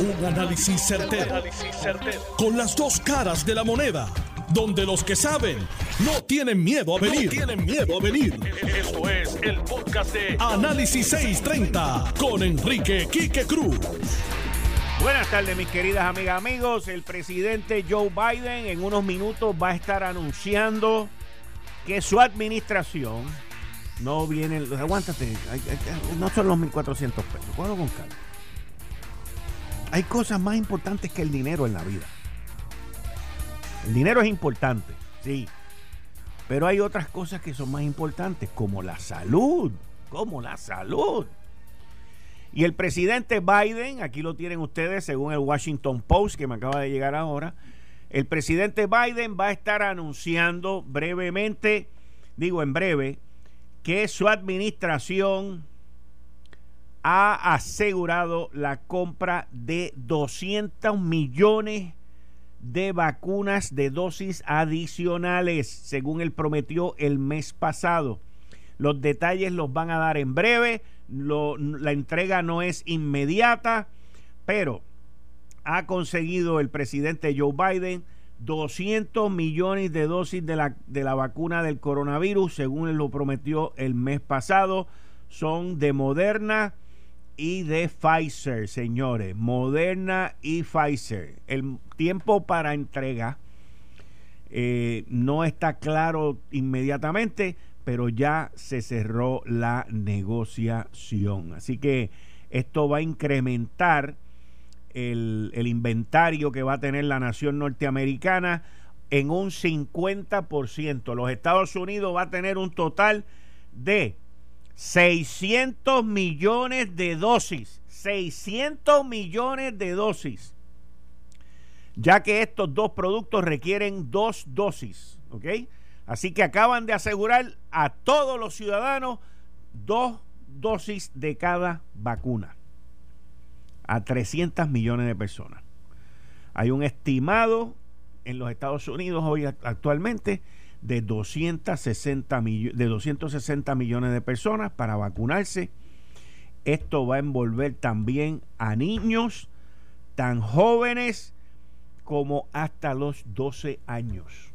Un análisis certero, Con las dos caras de la moneda. Donde los que saben no tienen miedo a venir. tienen miedo a venir. Esto es el podcast de Análisis 630 con Enrique Quique Cruz. Buenas tardes, mis queridas amigas, amigos. El presidente Joe Biden en unos minutos va a estar anunciando que su administración no viene. Aguántate, no son los 1.400 pesos. con calma. Hay cosas más importantes que el dinero en la vida. El dinero es importante, sí. Pero hay otras cosas que son más importantes, como la salud. Como la salud. Y el presidente Biden, aquí lo tienen ustedes según el Washington Post que me acaba de llegar ahora, el presidente Biden va a estar anunciando brevemente, digo en breve, que su administración ha asegurado la compra de 200 millones de vacunas de dosis adicionales, según él prometió el mes pasado. Los detalles los van a dar en breve, la entrega no es inmediata, pero ha conseguido el presidente Joe Biden 200 millones de dosis de la, de la vacuna del coronavirus, según él lo prometió el mes pasado. Son de Moderna, y de Pfizer, señores. Moderna y Pfizer. El tiempo para entrega eh, no está claro inmediatamente, pero ya se cerró la negociación. Así que esto va a incrementar el, el inventario que va a tener la nación norteamericana en un 50%. Los Estados Unidos va a tener un total de 600 millones de dosis. 600 millones de dosis. Ya que estos dos productos requieren dos dosis. ¿Ok? Así que acaban de asegurar a todos los ciudadanos dos dosis de cada vacuna. A 300 millones de personas. Hay un estimado en los Estados Unidos hoy actualmente de 260, de 260 millones de personas para vacunarse. Esto va a envolver también a niños tan jóvenes como hasta los 12 años.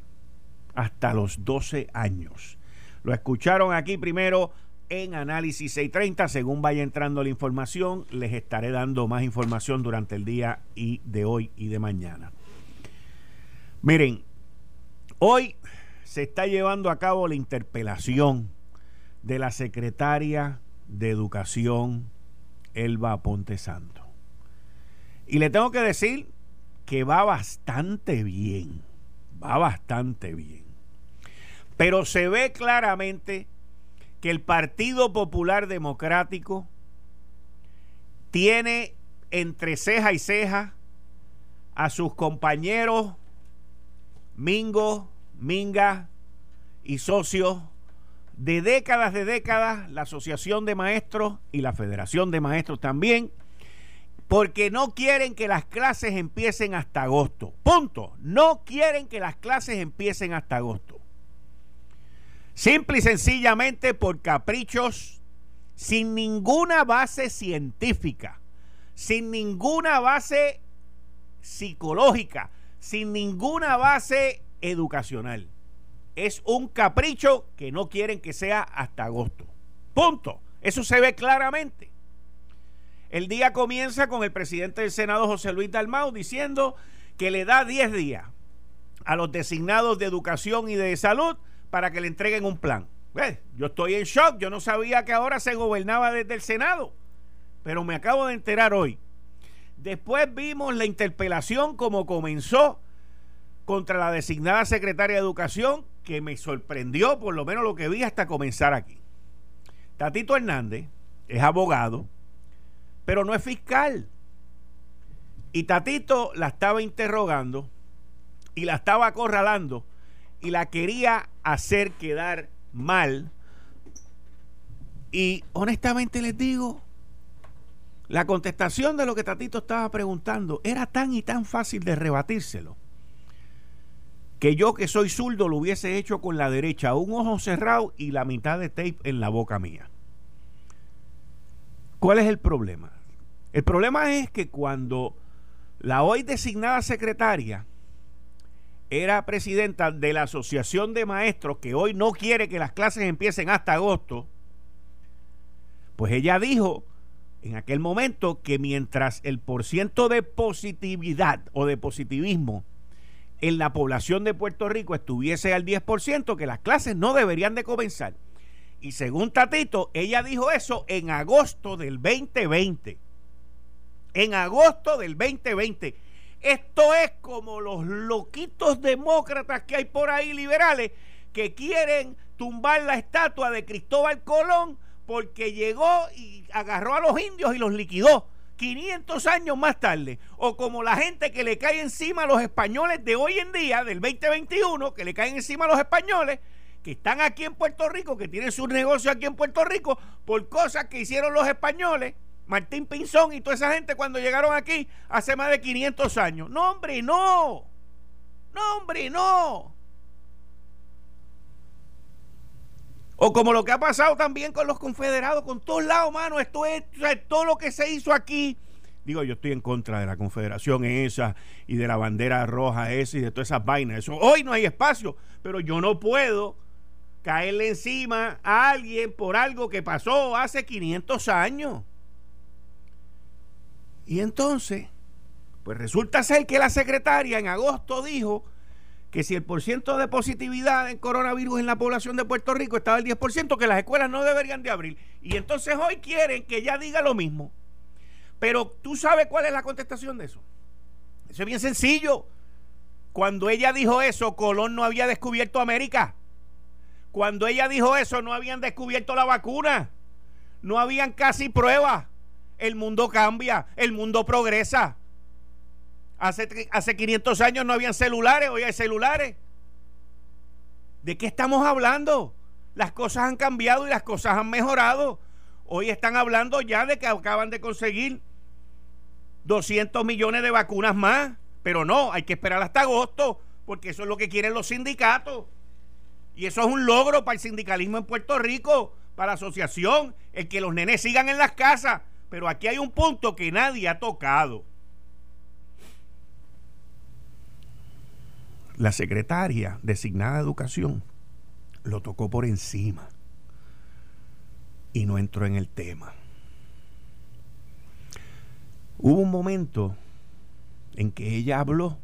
Hasta los 12 años. Lo escucharon aquí primero en Análisis 630. Según vaya entrando la información, les estaré dando más información durante el día y de hoy y de mañana. Miren, hoy se está llevando a cabo la interpelación de la secretaria de Educación, Elba Ponte Santo. Y le tengo que decir que va bastante bien, va bastante bien. Pero se ve claramente que el Partido Popular Democrático tiene entre ceja y ceja a sus compañeros Mingo, Minga y socios de décadas de décadas, la Asociación de Maestros y la Federación de Maestros también, porque no quieren que las clases empiecen hasta agosto. Punto. No quieren que las clases empiecen hasta agosto. Simple y sencillamente por caprichos, sin ninguna base científica, sin ninguna base psicológica, sin ninguna base educacional. Es un capricho que no quieren que sea hasta agosto. Punto. Eso se ve claramente. El día comienza con el presidente del Senado, José Luis Dalmau, diciendo que le da 10 días a los designados de educación y de salud para que le entreguen un plan. yo estoy en shock, yo no sabía que ahora se gobernaba desde el Senado, pero me acabo de enterar hoy. Después vimos la interpelación como comenzó contra la designada secretaria de Educación, que me sorprendió por lo menos lo que vi hasta comenzar aquí. Tatito Hernández es abogado, pero no es fiscal. Y Tatito la estaba interrogando y la estaba acorralando y la quería hacer quedar mal. Y honestamente les digo, la contestación de lo que Tatito estaba preguntando era tan y tan fácil de rebatírselo que yo que soy zurdo lo hubiese hecho con la derecha, un ojo cerrado y la mitad de tape en la boca mía. ¿Cuál es el problema? El problema es que cuando La hoy designada secretaria era presidenta de la Asociación de Maestros que hoy no quiere que las clases empiecen hasta agosto. Pues ella dijo en aquel momento que mientras el porciento de positividad o de positivismo en la población de Puerto Rico estuviese al 10%, que las clases no deberían de comenzar. Y según Tatito, ella dijo eso en agosto del 2020. En agosto del 2020. Esto es como los loquitos demócratas que hay por ahí liberales que quieren tumbar la estatua de Cristóbal Colón porque llegó y agarró a los indios y los liquidó. 500 años más tarde, o como la gente que le cae encima a los españoles de hoy en día, del 2021, que le caen encima a los españoles, que están aquí en Puerto Rico, que tienen sus negocios aquí en Puerto Rico, por cosas que hicieron los españoles, Martín Pinzón y toda esa gente cuando llegaron aquí hace más de 500 años. No, hombre, no. No, hombre, no. O como lo que ha pasado también con los confederados, con todos lados, mano. Esto es, todo lo que se hizo aquí. Digo, yo estoy en contra de la confederación esa y de la bandera roja esa y de todas esas vainas. Eso, hoy no hay espacio, pero yo no puedo caerle encima a alguien por algo que pasó hace 500 años. Y entonces, pues resulta ser que la secretaria en agosto dijo que si el porciento de positividad en coronavirus en la población de Puerto Rico estaba al 10%, que las escuelas no deberían de abrir. Y entonces hoy quieren que ella diga lo mismo. Pero tú sabes cuál es la contestación de eso. Eso es bien sencillo. Cuando ella dijo eso, Colón no había descubierto América. Cuando ella dijo eso, no habían descubierto la vacuna. No habían casi pruebas. El mundo cambia, el mundo progresa. Hace, hace 500 años no habían celulares, hoy hay celulares. ¿De qué estamos hablando? Las cosas han cambiado y las cosas han mejorado. Hoy están hablando ya de que acaban de conseguir 200 millones de vacunas más. Pero no, hay que esperar hasta agosto, porque eso es lo que quieren los sindicatos. Y eso es un logro para el sindicalismo en Puerto Rico, para la asociación, el que los nenes sigan en las casas. Pero aquí hay un punto que nadie ha tocado. La secretaria designada de educación lo tocó por encima y no entró en el tema. Hubo un momento en que ella habló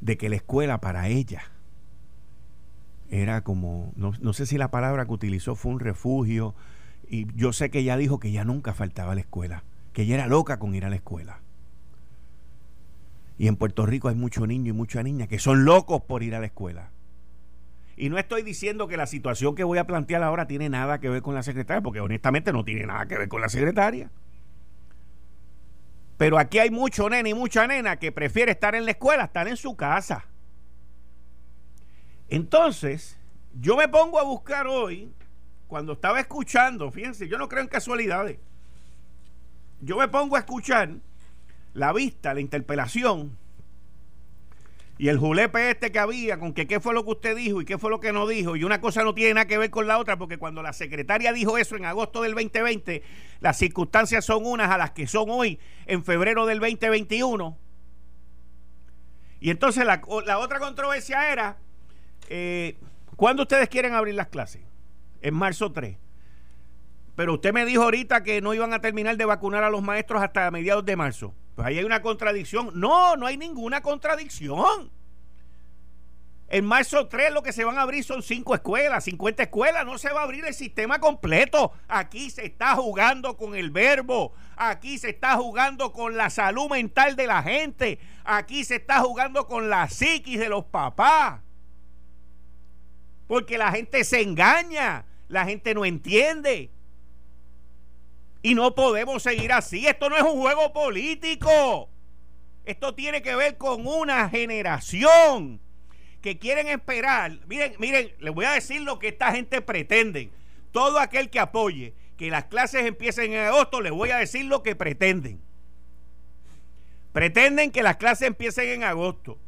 de que la escuela para ella era como, no, no, sé si la palabra que utilizó fue un refugio, y yo sé que ella dijo que ella nunca faltaba a la escuela, que ella era loca con ir a la escuela. Y en Puerto Rico hay muchos niños y muchas niñas que son locos por ir a la escuela. Y no estoy diciendo que la situación que voy a plantear ahora tiene nada que ver con la secretaria, porque honestamente no tiene nada que ver con la secretaria. Pero aquí hay mucho nene y mucha nena que prefiere estar en la escuela, estar en su casa. Entonces, yo me pongo a buscar hoy, cuando estaba escuchando, fíjense, yo no creo en casualidades. Yo me pongo a escuchar la vista, la interpelación. Y el julepe este que había con que qué fue lo que usted dijo y qué fue lo que no dijo. Y una cosa no tiene nada que ver con la otra porque cuando la secretaria dijo eso en agosto del 2020 las circunstancias son unas a las que son hoy en febrero del 2021 y entonces la, otra controversia era eh, ¿cuándo ustedes quieren abrir las clases? en marzo 3 pero usted me dijo ahorita que no iban a terminar de vacunar a los maestros hasta mediados de marzo pues ahí hay una contradicción. No, no hay ninguna contradicción. En marzo 3 lo que se van a abrir son 5 escuelas, 50 escuelas, no se va a abrir el sistema completo. Aquí se está jugando con el verbo, aquí se está jugando con la salud mental de la gente, aquí se está jugando con la psiquis de los papás. Porque la gente se engaña, la gente no entiende. Y no podemos seguir así. Esto no es un juego político. Esto tiene que ver con una generación que quieren esperar. Miren, miren, les voy a decir lo que esta gente pretende. Todo aquel que apoye que las clases empiecen en agosto, les voy a decir lo que pretenden. Pretenden que las clases empiecen en agosto.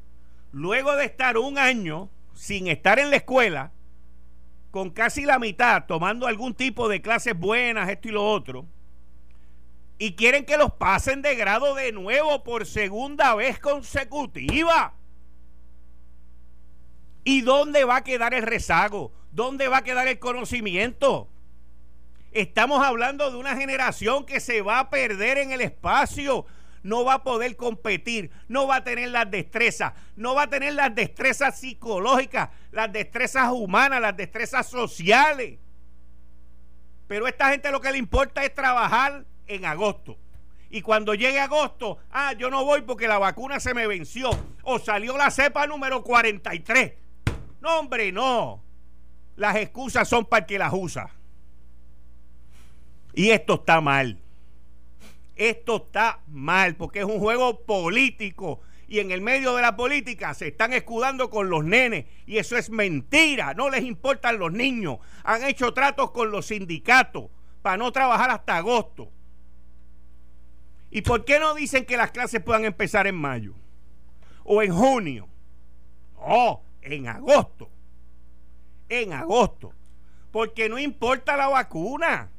Luego de estar un año sin estar en la escuela, con casi la mitad tomando algún tipo de clases buenas, esto y lo otro, y quieren que los pasen de grado de nuevo por segunda vez consecutiva. ¿Y dónde va a quedar el rezago? ¿Dónde va a quedar el conocimiento? Estamos hablando de una generación que se va a perder en el espacio. No va a poder competir, no va a tener las destrezas, no va a tener las destrezas psicológicas, las destrezas humanas, las destrezas sociales. Pero a esta gente lo que le importa es trabajar en agosto. Y cuando llegue agosto, ah, yo no voy porque la vacuna se me venció o salió la cepa número 43. No, hombre, no. Las excusas son para el que las usa. Y esto está mal. Esto está mal porque es un juego político. Y en el medio de la política se están escudando con los nenes. Y eso es mentira. No les importan los niños. Han hecho tratos con los sindicatos para no trabajar hasta agosto. ¿Y por qué no dicen que las clases puedan empezar en mayo? O en junio. No, en agosto. En agosto. Porque no importa la vacuna.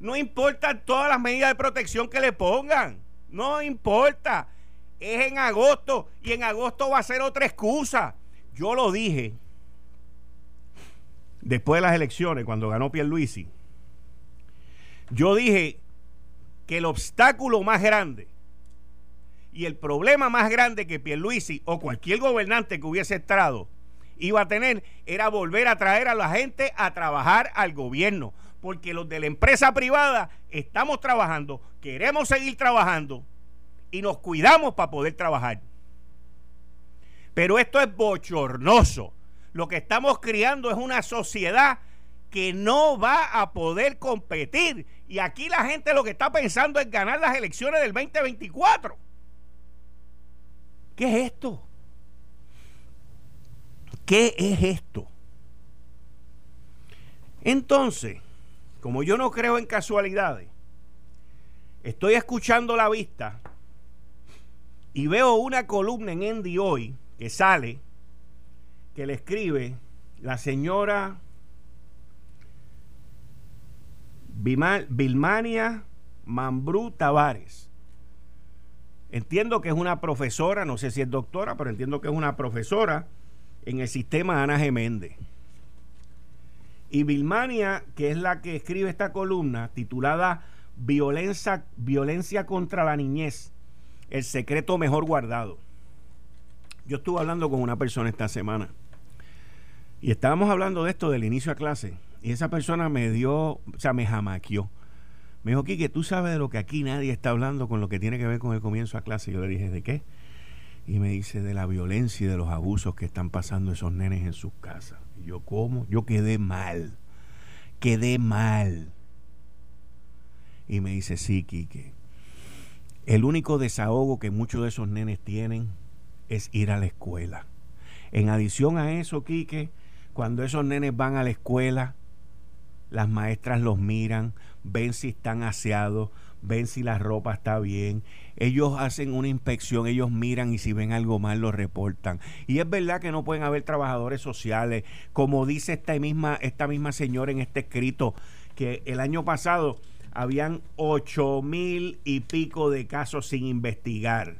No importa todas las medidas de protección que le pongan. No importa. Es en agosto. Y en agosto va a ser otra excusa. Yo lo dije después de las elecciones, cuando ganó Pierluisi. Yo dije que el obstáculo más grande y el problema más grande que Pierluisi o cualquier gobernante que hubiese estado iba a tener era volver a traer a la gente a trabajar al gobierno porque los de la empresa privada estamos trabajando, queremos seguir trabajando y nos cuidamos para poder trabajar. Pero esto es bochornoso. Lo que estamos criando es una sociedad que no va a poder competir. Y aquí la gente lo que está pensando es ganar las elecciones del 2024. ¿Qué es esto? ¿Qué es esto? Entonces, como yo no creo en casualidades, estoy escuchando la vista y veo una columna en Endy hoy que sale, que le escribe la señora Vilmania Mambrú Tavares. Entiendo que es una profesora, no sé si es doctora, pero entiendo que es una profesora en el sistema Ana Geméndez. Y Vilmania, que es la que escribe esta columna titulada Violencia, contra la niñez, el secreto mejor guardado. Yo estuve hablando con una persona esta semana y estábamos hablando de esto del inicio a clase y esa persona me dio, o sea, me jamaqueó. Me dijo, Kike, tú sabes de lo que aquí nadie está hablando con lo que tiene que ver con el comienzo a clase. Yo le dije, ¿de qué? Y me dice, de la violencia y de los abusos que están pasando esos nenes en sus casas yo, ¿cómo? Yo quedé mal. Quedé mal. Y me dice, sí, Quique. El único desahogo que muchos de esos nenes tienen es ir a la escuela. En adición a eso, Quique, cuando esos nenes van a la escuela, las maestras los miran, ven si están aseados, ven si la ropa está bien, ellos hacen una inspección, ellos miran y si ven algo mal lo reportan. Y es verdad que no pueden haber trabajadores sociales, como dice esta misma, esta misma señora en este escrito, que el año pasado habían ocho mil y pico de casos sin investigar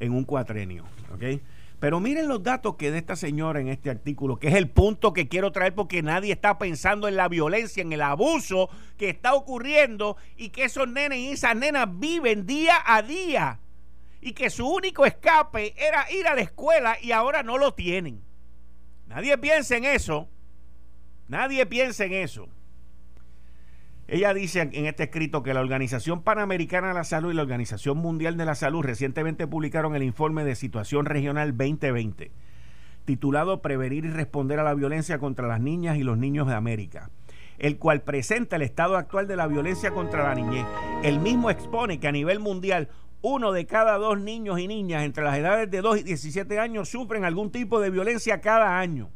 en un cuatrenio. ¿ok?, pero miren los datos que de esta señora en este artículo, que es el punto que quiero traer porque nadie está pensando en la violencia, en el abuso que está ocurriendo y que esos nenes y esas nenas viven día a día. Y que su único escape era ir a la escuela y ahora no lo tienen. Nadie piensa en eso. Nadie piensa en eso. Ella dice en este escrito que la Organización Panamericana de la Salud y la Organización Mundial de la Salud recientemente publicaron el informe de situación regional 2020, titulado Prevenir y responder a la violencia contra las niñas y los niños de América, el cual presenta el estado actual de la violencia contra la niñez. El mismo expone que a nivel mundial uno de cada dos niños y niñas entre las edades de 2 y 17 años sufren algún tipo de violencia cada año.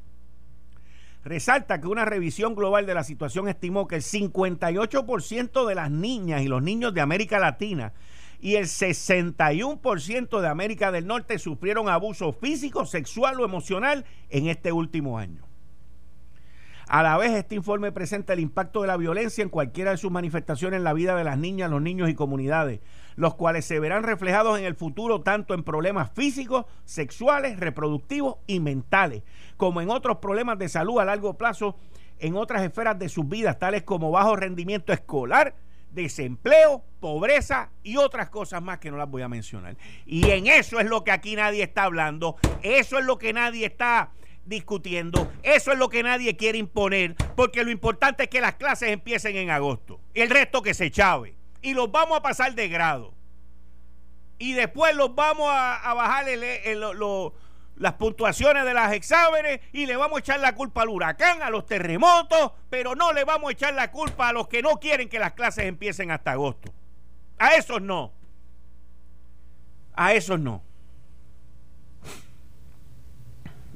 Resalta que una revisión global de la situación estimó que el 58% de las niñas y los niños de América Latina y el 61% de América del Norte sufrieron abuso físico, sexual o emocional en este último año. A la vez, este informe presenta el impacto de la violencia en cualquiera de sus manifestaciones en la vida de las niñas, los niños y comunidades, los cuales se verán reflejados en el futuro tanto en problemas físicos, sexuales, reproductivos y mentales, como en otros problemas de salud a largo plazo en otras esferas de sus vidas, tales como bajo rendimiento escolar, desempleo, pobreza y otras cosas más que no las voy a mencionar. Y en eso es lo que aquí nadie está hablando, eso es lo que nadie está discutiendo, eso es lo que nadie quiere imponer, porque lo importante es que las clases empiecen en agosto, el resto que se chave, y los vamos a pasar de grado. Y después los vamos a, bajar las puntuaciones de las exámenes y le vamos a echar la culpa al huracán, a los terremotos, pero no le vamos a echar la culpa a los que no quieren que las clases empiecen hasta agosto. A esos no. A esos no.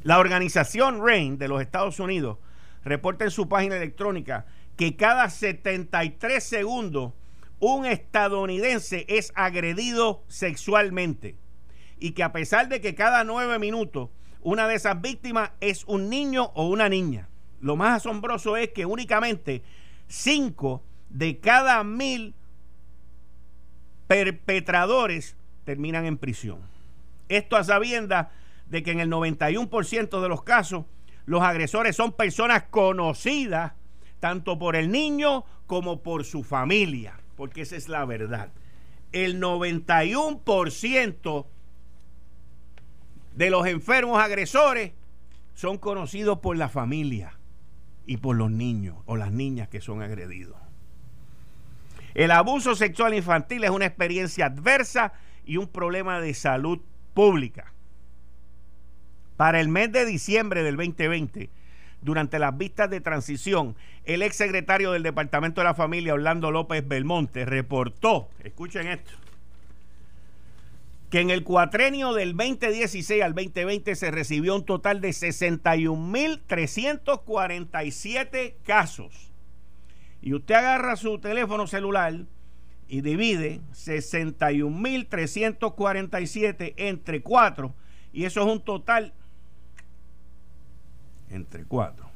La organización RAIN de los Estados Unidos reporta en su página electrónica que cada 73 segundos un estadounidense es agredido sexualmente y que a pesar de que cada nueve minutos una de esas víctimas es un niño o una niña, lo más asombroso es que únicamente cinco de cada mil perpetradores terminan en prisión. Esto a sabiendas de que en el 91% de los casos los agresores son personas conocidas tanto por el niño como por su familia, porque esa es la verdad. El 91% de los enfermos agresores son conocidos por la familia y por los niños o las niñas que son agredidos. El abuso sexual infantil es una experiencia adversa y un problema de salud pública. Para el mes de diciembre del 2020, durante las vistas de transición, el ex secretario del Departamento de la Familia, Orlando López Belmonte, reportó, escuchen esto, que en el cuatrenio del 2016 al 2020 se recibió un total de 61.347 casos. Y usted agarra su teléfono celular y divide 61.347 entre 4 y eso es un total entre 4.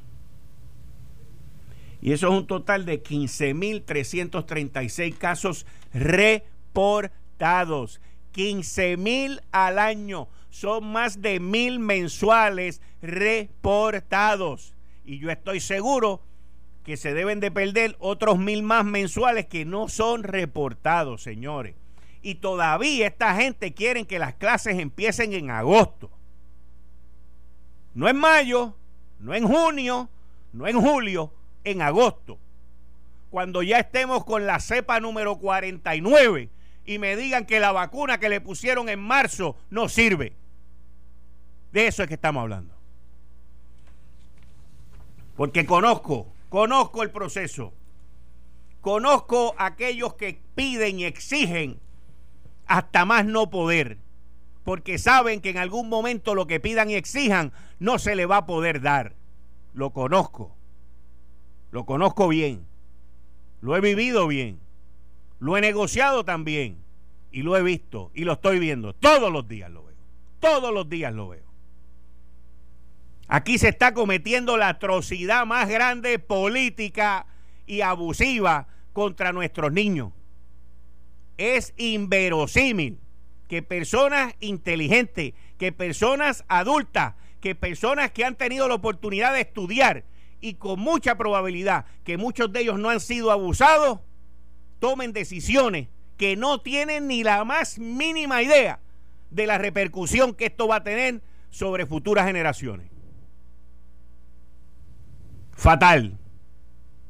Y eso es un total de 15.336 casos reportados. 15 mil al año. Son más de mil mensuales reportados. Y yo estoy seguro que se deben de perder otros mil más mensuales que no son reportados, señores. Y todavía esta gente quiere que las clases empiecen en agosto. No en mayo, no en junio, no en julio, en agosto. Cuando ya estemos con la cepa número 49 y me digan que la vacuna que le pusieron en marzo no sirve. De eso es que estamos hablando. Porque conozco, conozco el proceso. Conozco a aquellos que piden y exigen hasta más no poder. Porque saben que en algún momento lo que pidan y exijan no se le va a poder dar. Lo conozco. Lo conozco bien. Lo he vivido bien. Lo he negociado también y lo he visto y lo estoy viendo. Todos los días lo veo. Todos los días lo veo. Aquí se está cometiendo la atrocidad más grande política y abusiva contra nuestros niños. Es inverosímil que personas inteligentes, que personas adultas, que personas que han tenido la oportunidad de estudiar y con mucha probabilidad que muchos de ellos no han sido abusados, tomen decisiones que no tienen ni la más mínima idea de la repercusión que esto va a tener sobre futuras generaciones. Fatal.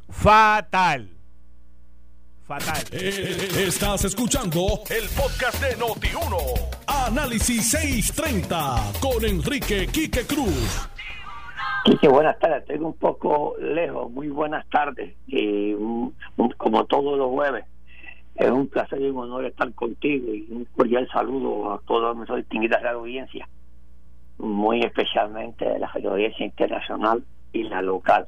Fatal. Fatal. Eh, estás escuchando el podcast de Noti1. Análisis 630 con Enrique Quique Cruz. Quique, buenas tardes. Estoy un poco lejos. Muy buenas tardes. Y mm, como todos los jueves es un placer y un honor estar contigo y un cordial saludo a toda nuestra distinguida audiencia, muy especialmente de la audiencia internacional y la local.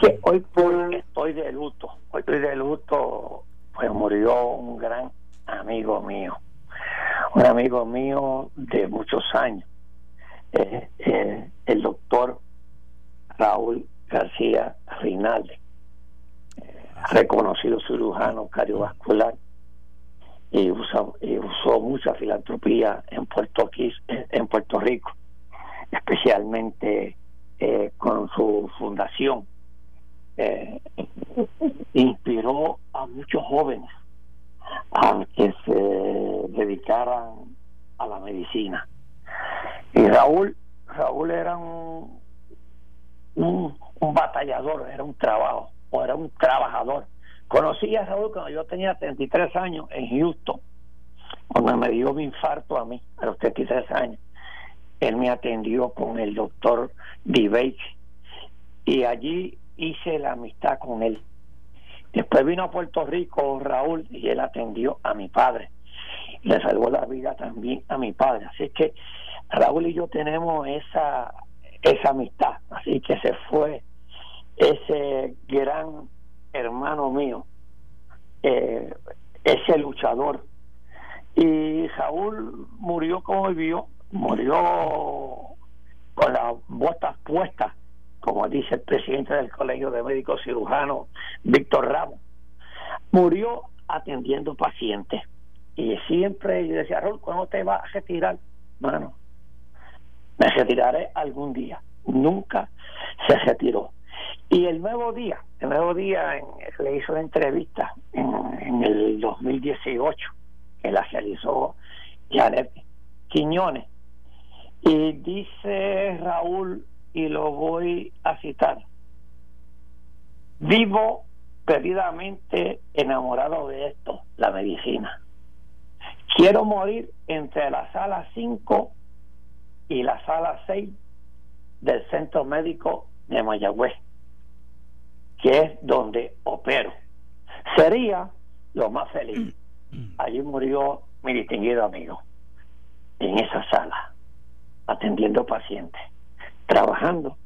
Que hoy por estoy de luto, hoy estoy de luto, pues murió un gran amigo mío, un amigo mío de muchos años, eh, eh, el doctor Raúl García Rinaldi, reconocido cirujano cardiovascular, y, usó mucha filantropía en Puerto, en Puerto Rico, especialmente eh, con su fundación. Eh, inspiró a muchos jóvenes a que se dedicaran a la medicina. Y Raúl, Raúl era un, un, batallador, era un trabajo, o era un trabajador. Conocí a Raúl cuando yo tenía 33 años en Houston, cuando me dio mi infarto a mí, a los 33 años. Él me atendió con el doctor Dibake y allí hice la amistad con él. Después vino a Puerto Rico Raúl y él atendió a mi padre. Le salvó la vida también a mi padre. Así que Raúl y yo tenemos esa, esa amistad. Así que se fue ese gran hermano mío, eh, ese luchador. Y Raúl murió como vivió, murió con las botas puestas, como dice el presidente del Colegio de Médicos Cirujanos, Víctor Ramos. Murió atendiendo pacientes. Y siempre yo decía, Raúl, ¿cuándo te vas a retirar? Bueno, me retiraré algún día. Nunca se retiró. Y el nuevo día, el nuevo día le hizo una entrevista en, el 2018, que la realizó Janet Quiñones. Y dice Raúl, y lo voy a citar, vivo perdidamente enamorado de esto, la medicina. Quiero morir entre la sala 5 y la sala 6 del centro médico de Mayagüez, que es donde opero. Sería lo más feliz. Allí murió mi distinguido amigo, en esa sala, atendiendo pacientes, trabajando,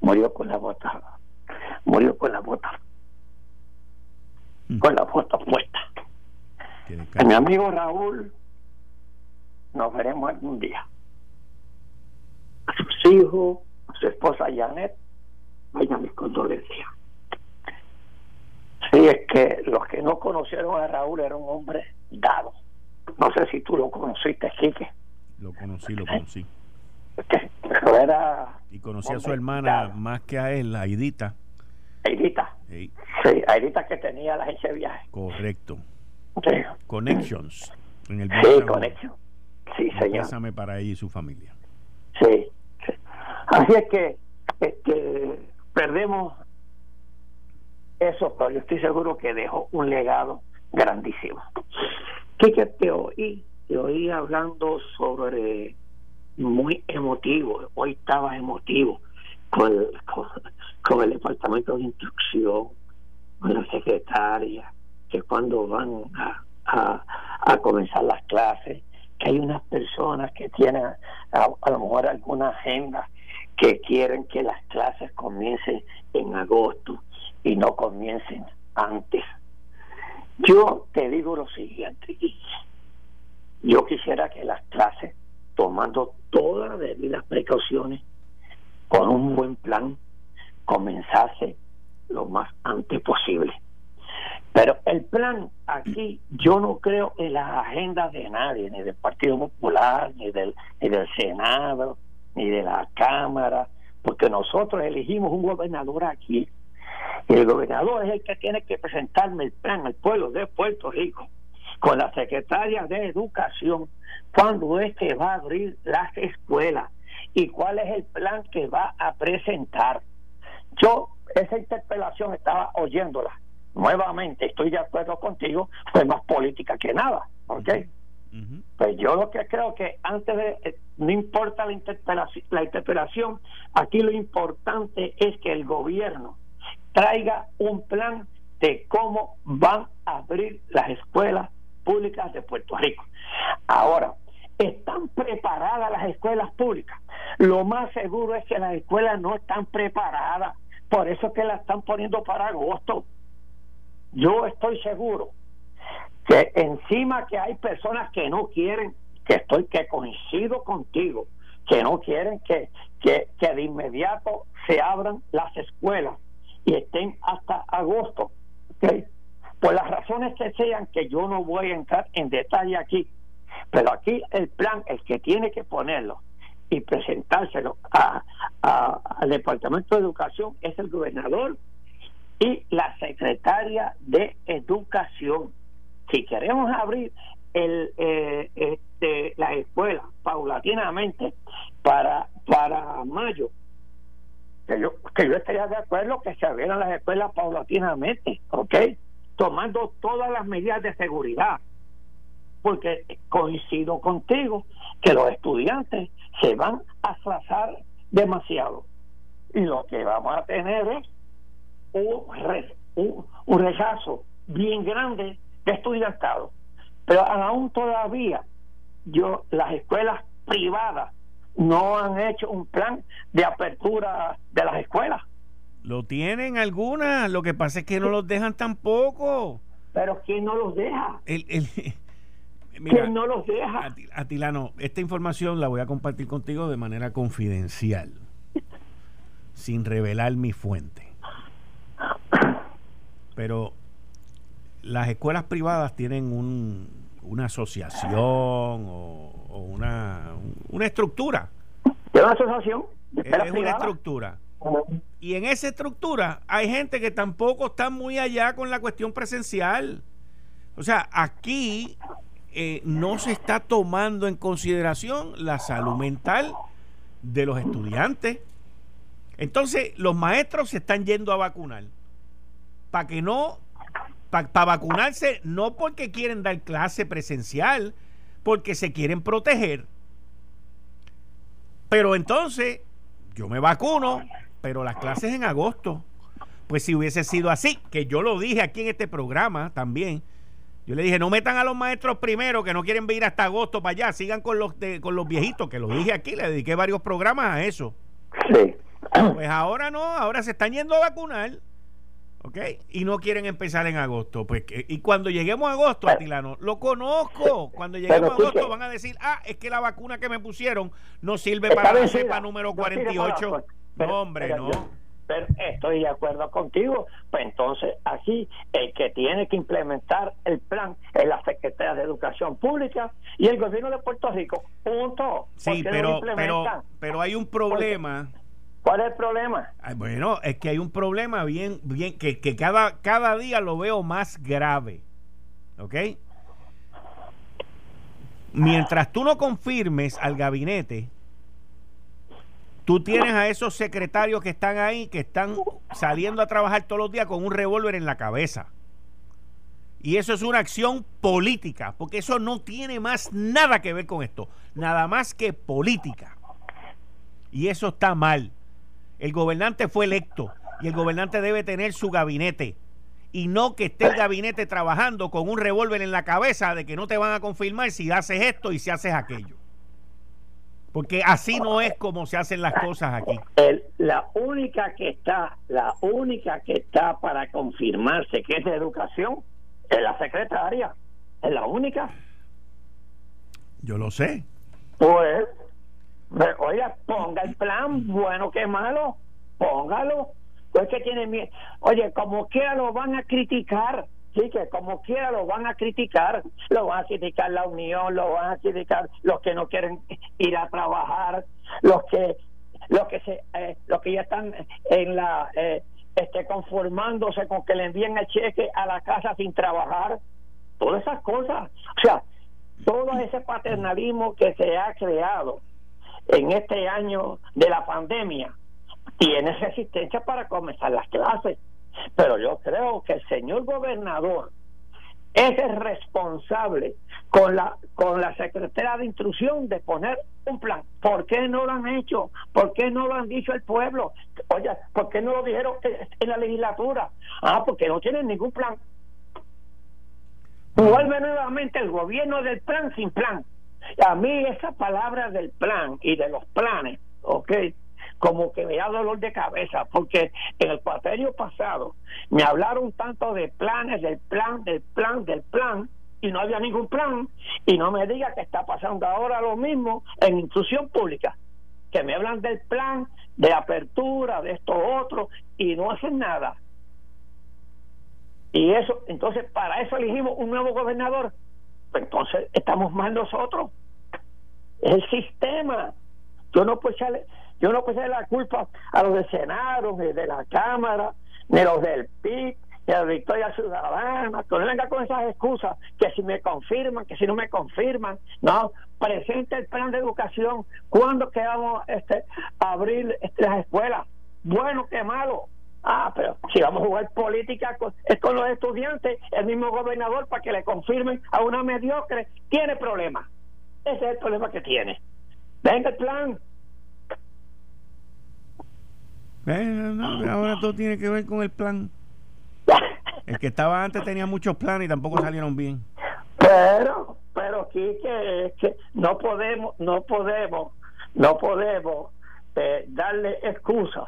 murió con la bota, murió con la bota, mm. con la bota puesta. Mi amigo Raúl, nos veremos algún día a sus hijos, a su esposa Janet, vayan mis condolencias. Sí, es que los que no conocieron a Raúl era un hombre dado. No sé si tú lo conociste, Quique. Lo conocí, lo conocí. Era y conocí a su hermana más que a él, Aidita. Aidita. Sí, sí Aidita que tenía la agencia de viaje. Correcto. Connections. En el sí, Connections. Sí, señor. Pásame para ella y su familia. Sí, Así es que este, perdemos eso, pero yo estoy seguro que dejó un legado grandísimo. ¿Qué que te oí? Te oí hablando sobre muy emotivo, hoy estaba emotivo con el, con, el departamento de instrucción, con la secretaria, que cuando van a, a comenzar las clases, que hay unas personas que tienen a, lo mejor alguna agenda que quieren que las clases comiencen en agosto y no comiencen antes. Yo te digo lo siguiente, yo quisiera que las clases, tomando todas las debidas precauciones, con un buen plan, comenzase lo más antes posible. Pero el plan aquí, yo no creo en las agendas de nadie, ni del Partido Popular, ni del, ni del Senado, ni de la Cámara, porque nosotros elegimos un gobernador aquí. Y el gobernador es el que tiene que presentarme el plan al pueblo de Puerto Rico, con la secretaria de Educación, cuándo es que va a abrir las escuelas y cuál es el plan que va a presentar. Yo esa interpelación estaba oyéndola nuevamente estoy de acuerdo contigo, fue más política que nada, ¿ok? Pues yo lo que creo que antes de, eh, no importa la interpelación, la interpelación, aquí lo importante es que el gobierno traiga un plan de cómo van a abrir las escuelas públicas de Puerto Rico. Ahora, ¿están preparadas las escuelas públicas? Lo más seguro es que las escuelas no están preparadas, por eso que las están poniendo para agosto yo estoy seguro que encima que hay personas que no quieren, que estoy, que coincido contigo, que no quieren que, que, de inmediato se abran las escuelas y estén hasta agosto. ¿okay? Por las razones que sean, que yo no voy a entrar en detalle aquí, pero aquí el plan, el que tiene que ponerlo y presentárselo al Departamento de Educación es el gobernador y la secretaria de Educación. Si queremos abrir el, eh, este, la escuela paulatinamente para, para mayo, que yo, que yo estaría de acuerdo que se abrieran las escuelas paulatinamente, ¿ok? Tomando todas las medidas de seguridad, porque coincido contigo que los estudiantes se van a atrasar demasiado y lo que vamos a tener es un, rechazo bien grande de estudiantado. Pero aún todavía, yo las escuelas privadas no han hecho un plan de apertura de las escuelas. Lo tienen algunas, lo que pasa es que no los dejan tampoco. Pero ¿quién no los deja? El, el, ¿Quién no los deja? Atilano, esta información la voy a compartir contigo de manera confidencial, sin revelar mi fuente. Pero las escuelas privadas tienen un, una asociación o, una, una estructura. ¿Es una asociación? Es una estructura. Y en esa estructura hay gente que tampoco está muy allá con la cuestión presencial. O sea, aquí eh, no se está tomando en consideración la salud mental de los estudiantes. Entonces, los maestros se están yendo a vacunar para que no, para vacunarse, no porque quieren dar clase presencial, porque se quieren proteger. Pero entonces, yo me vacuno, pero las clases en agosto. Pues si hubiese sido así, que yo lo dije aquí en este programa también, yo le dije, no metan a los maestros primero que no quieren venir hasta agosto para allá, sigan con los con los viejitos, que lo dije aquí, le dediqué varios programas a eso. Sí. Pues ahora no, ahora se están yendo a vacunar. ¿Ok? Y no quieren empezar en agosto. Pues, y cuando lleguemos a agosto, Atilano, lo conozco. Cuando lleguemos a agosto van a decir, ah, es que la vacuna que me pusieron no sirve para la cepa número 48. No, hombre, no. Pero estoy de acuerdo contigo. Pues entonces, aquí el que tiene que implementar el plan es la Secretaría de Educación Pública y el gobierno de Puerto Rico. Punto. Sí, pero, pero, pero hay un problema. ¿Cuál es el problema? bueno, es que hay un problema bien, bien, que, que cada, cada día lo veo más grave. ¿Ok? Mientras tú no confirmes al gabinete, tú tienes a esos secretarios que están ahí, que están saliendo a trabajar todos los días con un revólver en la cabeza. Y eso es una acción política, porque eso no tiene más nada que ver con esto, nada más que política. Y eso está mal. El gobernante fue electo y el gobernante debe tener su gabinete y no que esté el gabinete trabajando con un revólver en la cabeza de que no te van a confirmar si haces esto y si haces aquello. Porque así no es como se hacen las cosas aquí. la única que está, la única que está para confirmarse que es de educación es la secretaria. Es la única. Yo lo sé. Pues Oye, ponga el plan, bueno que malo, póngalo. Pues que tiene miedo. Oye, como quiera lo van a criticar. Sí, que como quiera lo van a criticar. Lo van a criticar la Unión, lo van a criticar los que no quieren ir a trabajar, los que los que se eh, los que ya están en la eh, este conformándose con que le envíen el cheque a la casa sin trabajar todas esas cosas o sea todo ese paternalismo que se ha creado en este año de la pandemia tiene resistencia para comenzar las clases. Pero yo creo que el señor gobernador es el responsable con la con la secretaria de instrucción de poner un plan. ¿Por qué no lo han hecho? ¿Por qué no lo han dicho el pueblo? Oye, ¿por qué no lo dijeron en la legislatura? Ah, porque no tienen ningún plan. Vuelve nuevamente el gobierno del plan sin plan. A mí esa palabra del plan y de los planes, ¿ok? Como que me da dolor de cabeza, porque en el cuatrenio pasado me hablaron tanto de planes, del plan, del plan, del plan, y no había ningún plan, y no me diga que está pasando ahora lo mismo en instrucción pública, que me hablan del plan, de apertura, de esto otro, y no hacen nada. Y eso, entonces, para eso elegimos un nuevo gobernador. Pues entonces, estamos mal nosotros. Es el sistema. Yo no puedo echarle, yo no echarle la culpa a los del Senado, ni de la Cámara, ni los del PIB, ni a la Victoria Ciudadana, que no venga con esas excusas, que si me confirman, que si no me confirman, no, presente el plan de educación, ¿cuándo quedamos este, abrir este, las escuelas? Bueno, qué malo, Ah, pero si vamos a jugar política con, es con los estudiantes, el mismo gobernador para que le confirmen a una mediocre, tiene problemas. Ese es el problema que tiene. Venga el plan. Ahora todo tiene que ver con el plan. El que estaba antes tenía muchos planes y tampoco salieron bien. Pero, pero aquí que, que no podemos, no podemos, no podemos eh, darle excusas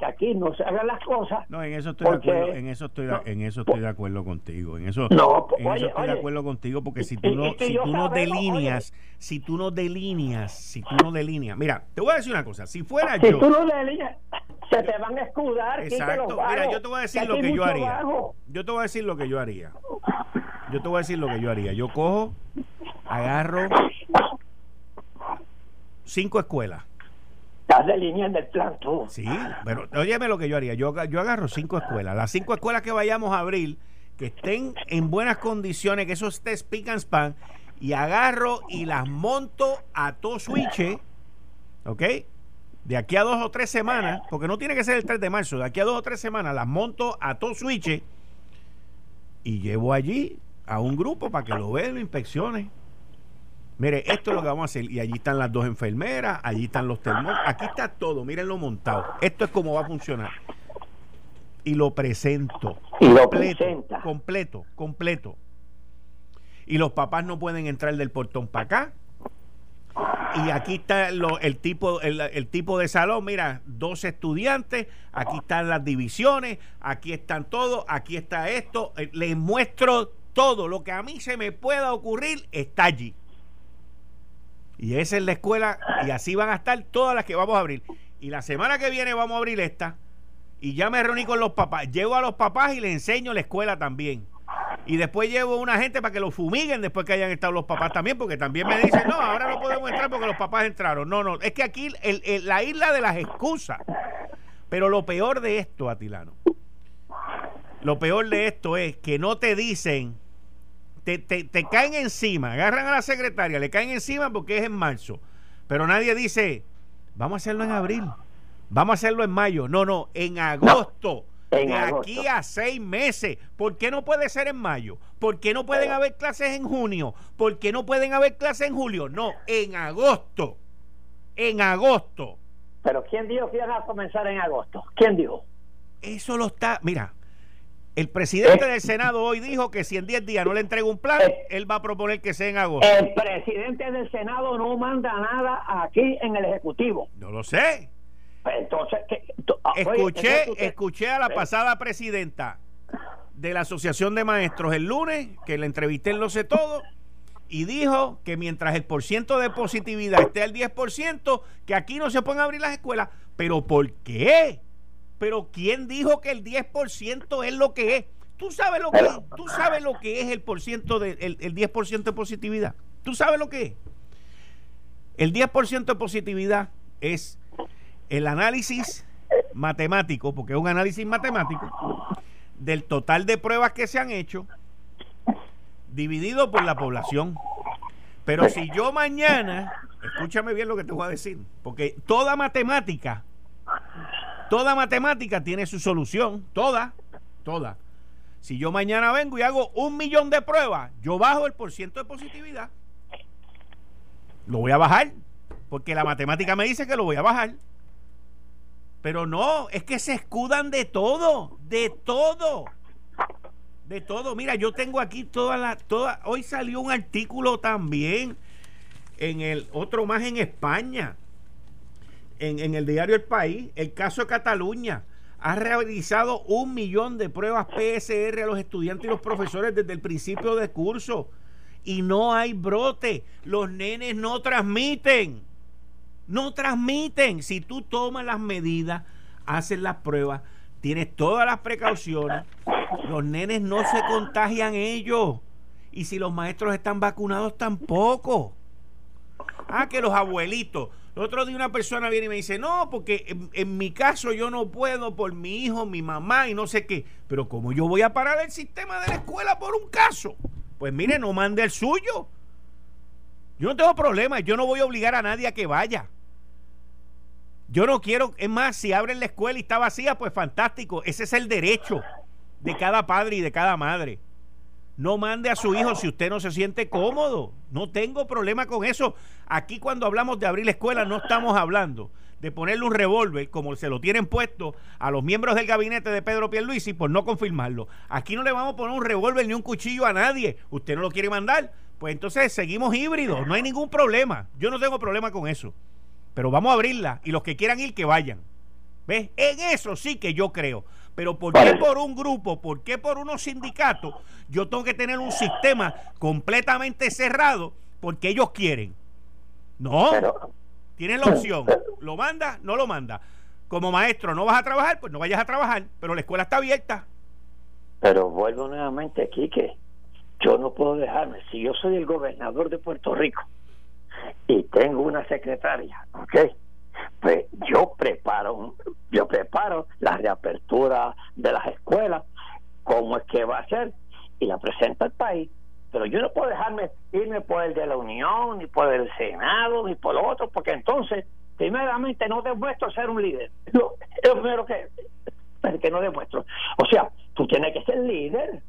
que aquí no se hagan las cosas. No, en eso estoy de acuerdo, en eso estoy, en eso estoy de acuerdo contigo, en eso, no, estoy de acuerdo contigo porque si tú no, si tú no delineas, si tú no delineas, si tú no delineas, mira, te voy a decir una cosa, si fuera yo, si tú no delineas, se te van a escudar. Exacto, mira, yo te voy a decir lo que yo haría. Yo te voy a decir lo que yo haría. Yo te voy a decir lo que yo haría. Yo cojo, agarro cinco escuelas Estás delineando el plan tú. Sí, pero óyeme lo que yo haría. Yo, yo agarro cinco escuelas. Las cinco escuelas que vayamos a abrir, que estén en buenas condiciones, que eso esté speak and span, y agarro y las monto a todo switch, ¿ok? De aquí a dos o tres semanas, porque no tiene que ser el 3 de marzo, de aquí a dos o tres semanas las monto a todo switch y llevo allí a un grupo para que lo vean, lo inspeccionen. Mire, esto es lo que vamos a hacer. Y allí están las dos enfermeras, allí están los termómetros, aquí está todo, mírenlo montado. Esto es como va a funcionar. Y lo presento. Y lo presenta. Completo, completo. Y los papás no pueden entrar del portón para acá. Y aquí está el, tipo, el, tipo de salón, mira, dos estudiantes, aquí están las divisiones, aquí están todos, aquí está esto, eh, les muestro todo, lo que a mí se me pueda ocurrir está allí. Y esa es la escuela y así van a estar todas las que vamos a abrir. Y la semana que viene vamos a abrir esta. Y ya me reuní con los papás. Llevo a los papás y les enseño la escuela también. Y después llevo una gente para que lo fumiguen después que hayan estado los papás también, porque también me dicen, no, ahora no podemos entrar porque los papás entraron. No, no, es que aquí la isla de las excusas. Pero lo peor de esto, Atilano, lo peor de esto es que no te dicen te, caen encima, agarran a la secretaria, le caen encima porque es en marzo. Pero nadie dice, vamos a hacerlo en abril, vamos a hacerlo en mayo. No, no, en agosto. de aquí a seis meses. ¿Por qué no puede ser en mayo? ¿Por qué no pueden haber clases en junio? ¿Por qué no pueden haber clases en julio? No, en agosto. En agosto. Pero ¿quién dijo que iban a comenzar en agosto? ¿Quién dijo? Eso lo está, mira, el presidente del Senado hoy dijo que si en 10 días no le entrega un plan, eh, él va a proponer que sea en agosto. El presidente del Senado no manda nada aquí en el Ejecutivo. No lo sé. Pues entonces, ah, escuché, escuché a la pasada presidenta de la Asociación de Maestros el lunes, que la entrevisté en Lo Sé Todo, y dijo que mientras el porciento de positividad esté al 10%, que aquí no se pueden abrir las escuelas. ¿Pero por qué? Pero ¿quién dijo que el 10% es lo que es? ¿Tú sabes lo que, es? ¿Tú sabes lo que es el, por ciento de, el, 10% de positividad? ¿Tú sabes lo que es? El 10% de positividad es el análisis matemático, porque es un análisis matemático, del total de pruebas que se han hecho dividido por la población. Pero si yo mañana, escúchame bien lo que te voy a decir, porque toda matemática Toda matemática tiene su solución, toda, toda. Si yo mañana vengo y hago un millón de pruebas, yo bajo el porciento de positividad. Lo voy a bajar, porque la matemática me dice que lo voy a bajar. Pero no, es que se escudan de todo, de todo. De todo. Mira, yo tengo aquí toda la. Toda, hoy salió un artículo también en el otro más en España en, el diario El País, el caso de Cataluña ha realizado un millón de pruebas PSR a los estudiantes y los profesores desde el principio de curso y no hay brote. Los nenes no transmiten. No transmiten. Si tú tomas las medidas, haces las pruebas, tienes todas las precauciones, los nenes no se contagian ellos. Y si los maestros están vacunados, tampoco. Ah, que los abuelitos. El otro día una persona viene y me dice, no, porque en, mi caso yo no puedo por mi hijo, mi mamá y no sé qué. Pero como yo voy a parar el sistema de la escuela por un caso, pues mire, no mande el suyo. Yo no tengo problema, yo no voy a obligar a nadie a que vaya. Yo no quiero, es más, si abren la escuela y está vacía, pues fantástico. Ese es el derecho de cada padre y de cada madre. No mande a su hijo si usted no se siente cómodo. No tengo problema con eso. Aquí cuando hablamos de abrir la escuela no estamos hablando de ponerle un revólver como se lo tienen puesto a los miembros del gabinete de Pedro Pierluisi por no confirmarlo. Aquí no le vamos a poner un revólver ni un cuchillo a nadie. Usted no lo quiere mandar, pues entonces seguimos híbridos, no hay ningún problema. Yo no tengo problema con eso. Pero vamos a abrirla y los que quieran ir que vayan. ¿Ves? En eso sí que yo creo. Pero ¿por qué por un grupo? ¿Por qué por unos sindicatos? Yo tengo que tener un sistema completamente cerrado porque ellos quieren. No. Tienes la opción. ¿Lo manda? No lo manda. Como maestro no vas a trabajar, pues no vayas a trabajar, pero la escuela está abierta. Pero vuelvo nuevamente aquí que yo no puedo dejarme. Si yo soy el gobernador de Puerto Rico y tengo una secretaria, ¿ok? Pues yo preparo, yo preparo la reapertura de las escuelas, cómo es que va a ser, y la presento al país. Pero yo no puedo dejarme irme por el de la Unión, ni por el Senado, ni por lo otro, porque entonces, primeramente, no demuestro ser un líder. es lo primero que, que no demuestro. O sea, tú tienes que ser líder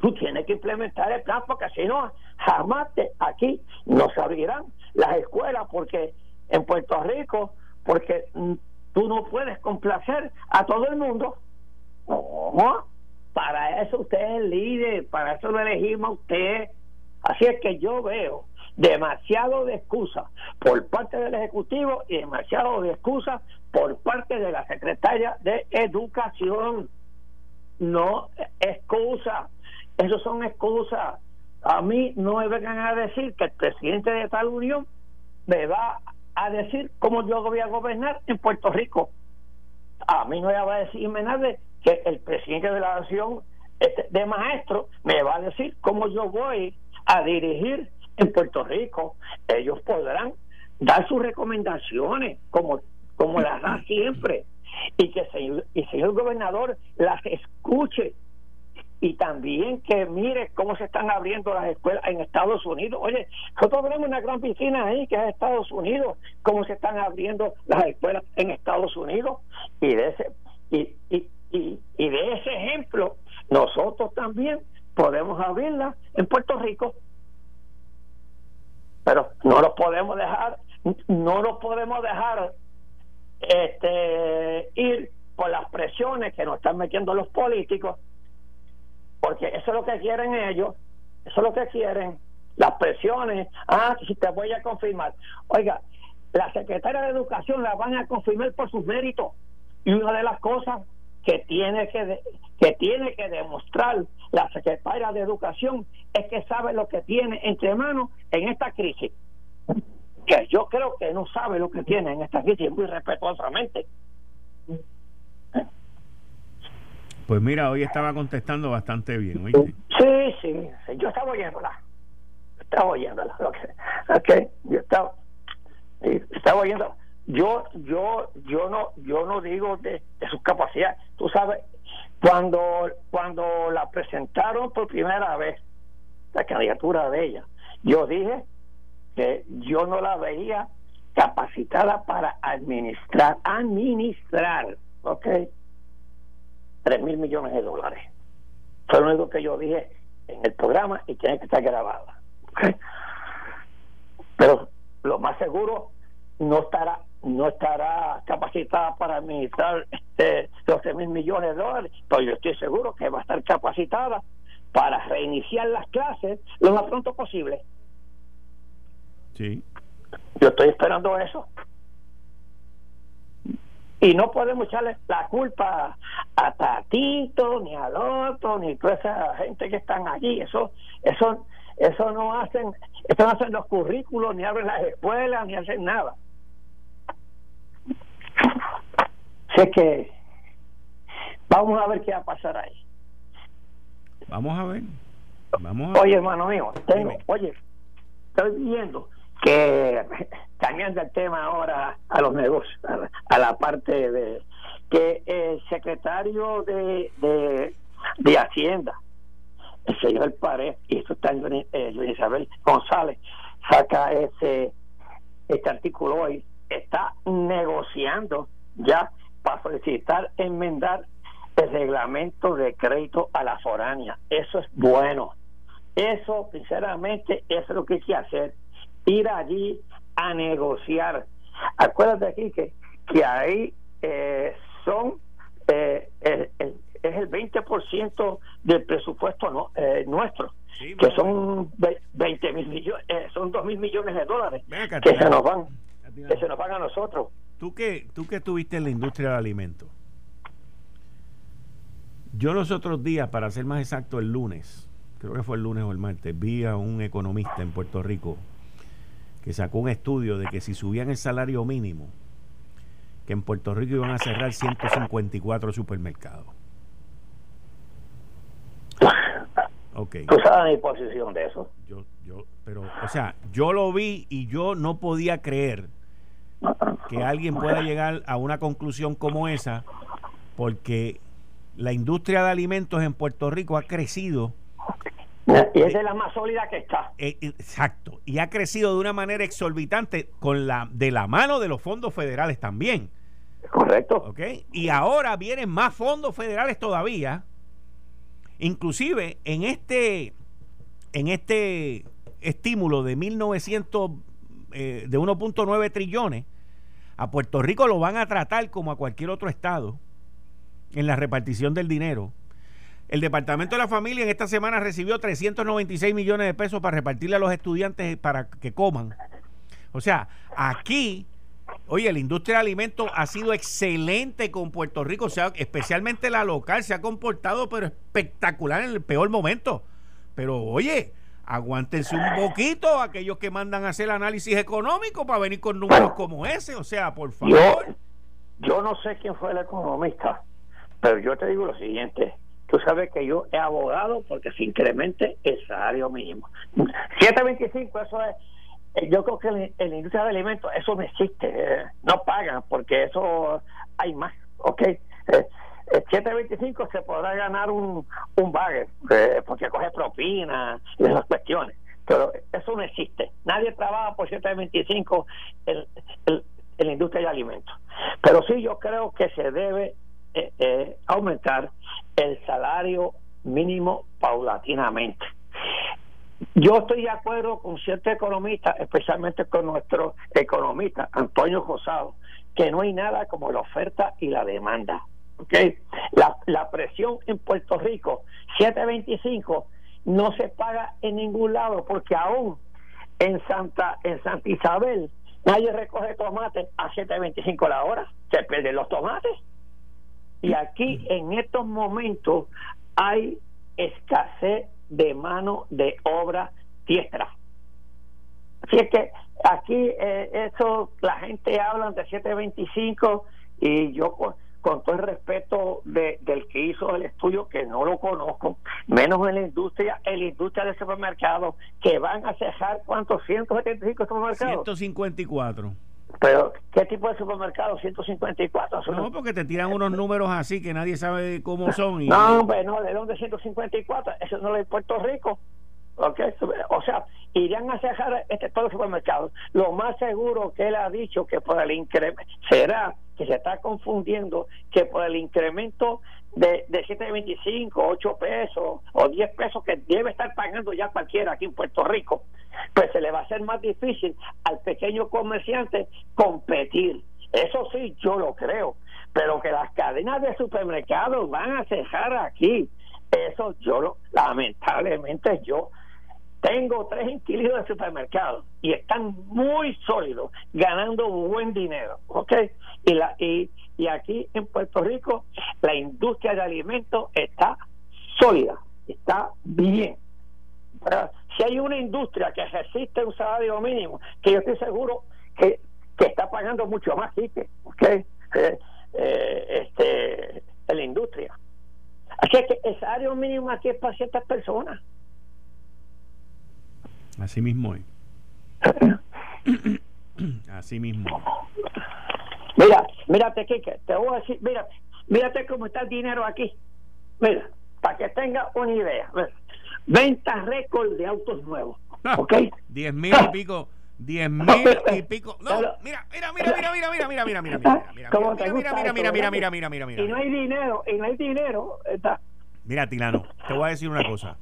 tú tienes que implementar el plan porque si no, jamás te, aquí no se abrirán las escuelas porque en Puerto Rico, porque mm, tú no puedes complacer a todo el mundo. No, para eso usted es el líder, para eso lo elegimos a usted. Así es que yo veo demasiado de excusa por parte del Ejecutivo y demasiado de excusa por parte de la Secretaria de Educación. No excusa eso son excusas. A mí no me vengan a decir que el presidente de tal unión me va a decir cómo yo voy a gobernar en Puerto Rico. A mí no me va a decirme nada que el presidente de la nación este, de maestro me va a decir cómo yo voy a dirigir en Puerto Rico. Ellos podrán dar sus recomendaciones como, como las da siempre y que el y señor gobernador las escuche y también que mire cómo se están abriendo las escuelas en Estados Unidos. Oye, nosotros tenemos una gran piscina ahí que es Estados Unidos, cómo se están abriendo las escuelas en Estados Unidos y de ese y, y, y, de ese ejemplo nosotros también podemos abrirlas en Puerto Rico. Pero no lo podemos dejar, no lo podemos dejar este ir por las presiones que nos están metiendo los políticos porque eso es lo que quieren ellos, eso es lo que quieren, las presiones, ah, si te voy a confirmar. Oiga, la secretaria de Educación la van a confirmar por sus méritos. Y una de las cosas que tiene que, que tiene que demostrar la secretaria de Educación es que sabe lo que tiene entre manos en esta crisis. Que yo creo que no sabe lo que tiene en esta crisis, muy respetuosamente. Pues mira, hoy estaba contestando bastante bien, ¿oíste? Sí, sí, yo estaba oyéndola. Estaba oyéndola. Okay. Yo estaba, estaba oyendo. Yo, yo, yo no, yo no digo de, de sus capacidades. Tú sabes, cuando, cuando la presentaron por primera vez, la candidatura de ella, yo dije que yo no la veía capacitada para administrar, administrar, ¿ok? 3 mil millones de dólares. Fue lo único que yo dije en el programa y tiene que estar grabada. Pero lo más seguro no estará no estará capacitada para administrar este 12 mil millones de dólares, pero yo estoy seguro que va a estar capacitada para reiniciar las clases lo más pronto posible. Sí. Yo estoy esperando eso y no podemos echarle la culpa a Tatito ni al otro ni toda esa gente que están allí. Eso eso eso no hacen eso no hacen los currículos ni abren las escuelas ni hacen nada. Sé que vamos a ver qué va a pasar ahí. Vamos a ver. Vamos a oye, hermano mío, tengo, oye, estoy viendo que cambiando el tema ahora a los negocios, a la, parte de que el secretario de, de, Hacienda, el señor Pared, y esto está en eh, Isabel González, saca ese este artículo hoy, está negociando ya para solicitar enmendar el reglamento de crédito a la foránea. Eso es bueno. Eso, sinceramente, es lo que hay que hacer. Ir allí a negociar. Acuérdate aquí que, que ahí eh, son eh, el, es el 20% del presupuesto no, eh, nuestro, que son 20 mil millones, eh, son 2 mil millones de dólares que se nos van, que se nos van a nosotros. ¿Tú que, tú que estuviste en la industria del alimento, yo los otros días, para ser más exacto, el lunes, creo que fue el lunes o el martes, vi a un economista en Puerto Rico que sacó un estudio de que si subían el salario mínimo, que en Puerto Rico iban a cerrar 154 supermercados. Okay. ¿Tú sabes mi posición de eso? Yo, yo, pero, o sea, yo lo vi y yo no podía creer que alguien pueda llegar a una conclusión como esa, porque la industria de alimentos en Puerto Rico ha crecido. Y es de la más sólida que está. Eh, exacto. Y ha crecido de una manera exorbitante con la de la mano de los fondos federales también. Correcto. ¿Ok? Y ahora vienen más fondos federales todavía. Inclusive en este en este estímulo de 1900 eh, de 1.9 trillones a Puerto Rico lo van a tratar como a cualquier otro estado en la repartición del dinero. El Departamento de la Familia en esta semana recibió 396 millones de pesos para repartirle a los estudiantes para que coman. O sea, aquí, oye, la industria de alimentos ha sido excelente con Puerto Rico, o sea, especialmente la local, se ha comportado pero espectacular en el peor momento. Pero oye, aguántense un poquito aquellos que mandan a hacer análisis económico para venir con números como ese, o sea, por favor. yo no sé quién fue el economista pero yo te digo lo siguiente, tú sabes que yo he abogado porque se incremente el salario mínimo. 725, eso es, eh, yo creo que en, la industria de alimentos eso no existe, eh, no pagan porque eso hay más, ¿ok? Eh, 725 se podrá ganar un, un eh, porque coge propina y esas cuestiones, pero eso no existe. Nadie trabaja por 725 en, en, en la industria de alimentos. Pero sí yo creo que se debe eh, eh, aumentar el salario mínimo paulatinamente. Yo estoy de acuerdo con ciertos economistas, especialmente con nuestro economista Antonio Josado, que no hay nada como la oferta y la demanda. ¿okay? La, la presión en Puerto Rico, 725, no se paga en ningún lado porque aún en Santa, en Santa Isabel nadie recoge tomate a 725 la hora, se pierden los tomates. Y aquí en estos momentos hay escasez de mano de obra diestra. Así es que aquí eh, eso, la gente habla de 725 y yo con, todo el respeto de, del que hizo el estudio, que no lo conozco, menos en la industria, en la industria del supermercado, que van a cejar, ¿cuántos? 175 supermercados. 154. Pero, ¿qué tipo de supermercado? 154. No, porque te tiran unos números así que nadie sabe cómo son. Y... No, hombre, no, ¿de dónde 154? Eso no es de Puerto Rico. Okay. O sea, irían a cerrar este, todos los supermercados. Lo más seguro que él ha dicho que por el incremento será que se está confundiendo que por el incremento de, de 7.25, 8 pesos o 10 pesos que debe estar pagando ya cualquiera aquí en Puerto Rico, pues se le va a hacer más difícil al pequeño comerciante competir. Eso sí, yo lo creo, pero que las cadenas de supermercados van a cejar aquí, eso yo lo, lamentablemente yo tengo tres inquilinos de supermercado y están muy sólidos, ganando buen dinero, ¿ok? Y, la, y, y aquí en Puerto Rico la industria de alimentos está sólida, está bien. si hay una industria que resiste un salario mínimo, que yo estoy seguro que, que está pagando mucho más, ¿ok? que eh, este, en la industria. Así que el salario mínimo aquí es para ciertas personas. Así mismo es. Así mismo. Mira, mírate, Kike, te voy a decir, mírate, mírate cómo está el dinero aquí. Mira, para que tenga una idea. Ventas récord de autos nuevos. ¿Ok? Diez mil y pico. Diez mil y pico. No, mira, mira, mira, mira, mira, mira, mira, mira, mira, mira, mira, mira, mira, mira, mira, mira, mira, mira, mira. Y no hay dinero, y no hay dinero. Está. Mira, Tilano, te voy a decir una cosa.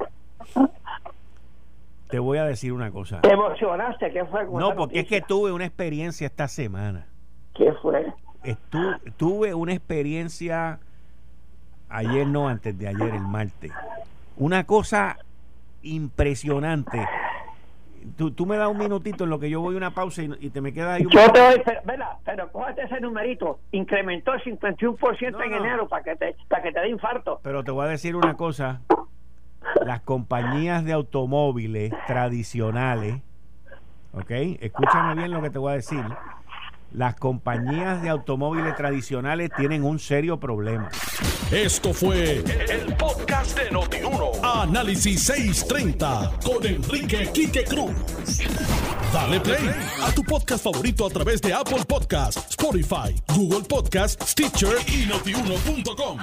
Te voy a decir una cosa. ¿Te emocionaste? ¿Qué fue? No, porque es que tuve una experiencia esta semana. ¿Qué fue? Estu tuve una experiencia ayer, no, antes de ayer, el martes. Una cosa impresionante. Tú, tú me das un minutito en lo que yo voy a una pausa y, te me queda ahí un Yo te doy, pero, pero cógete ese numerito. Incrementó el 51% en enero para que, te, para que te dé infarto. Pero te voy a decir una cosa. Las compañías de automóviles tradicionales, ¿ok? Escúchame bien lo que te voy a decir las compañías de automóviles tradicionales tienen un serio problema. Esto fue el, podcast de Notiuno. Análisis 630 con Enrique Quique Cruz. Dale play a tu podcast favorito a través de Apple Podcasts, Spotify, Google Podcasts, Stitcher y notiuno.com.